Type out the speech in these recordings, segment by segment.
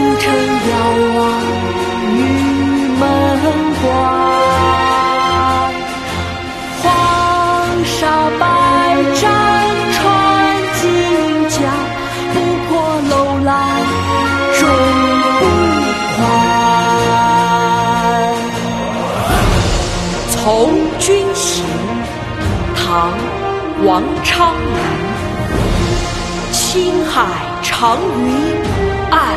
孤城遥望玉门关黄沙百战穿金甲不破楼兰终不还从军行唐王昌龄青海长云暗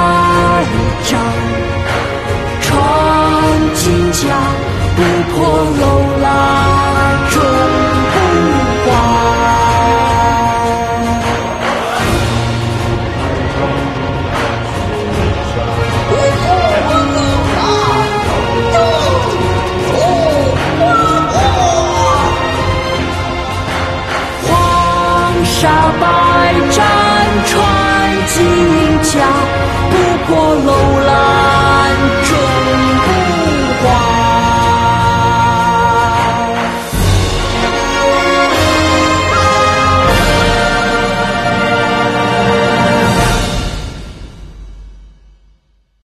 破楼兰终不还黄沙百战穿金甲不破楼兰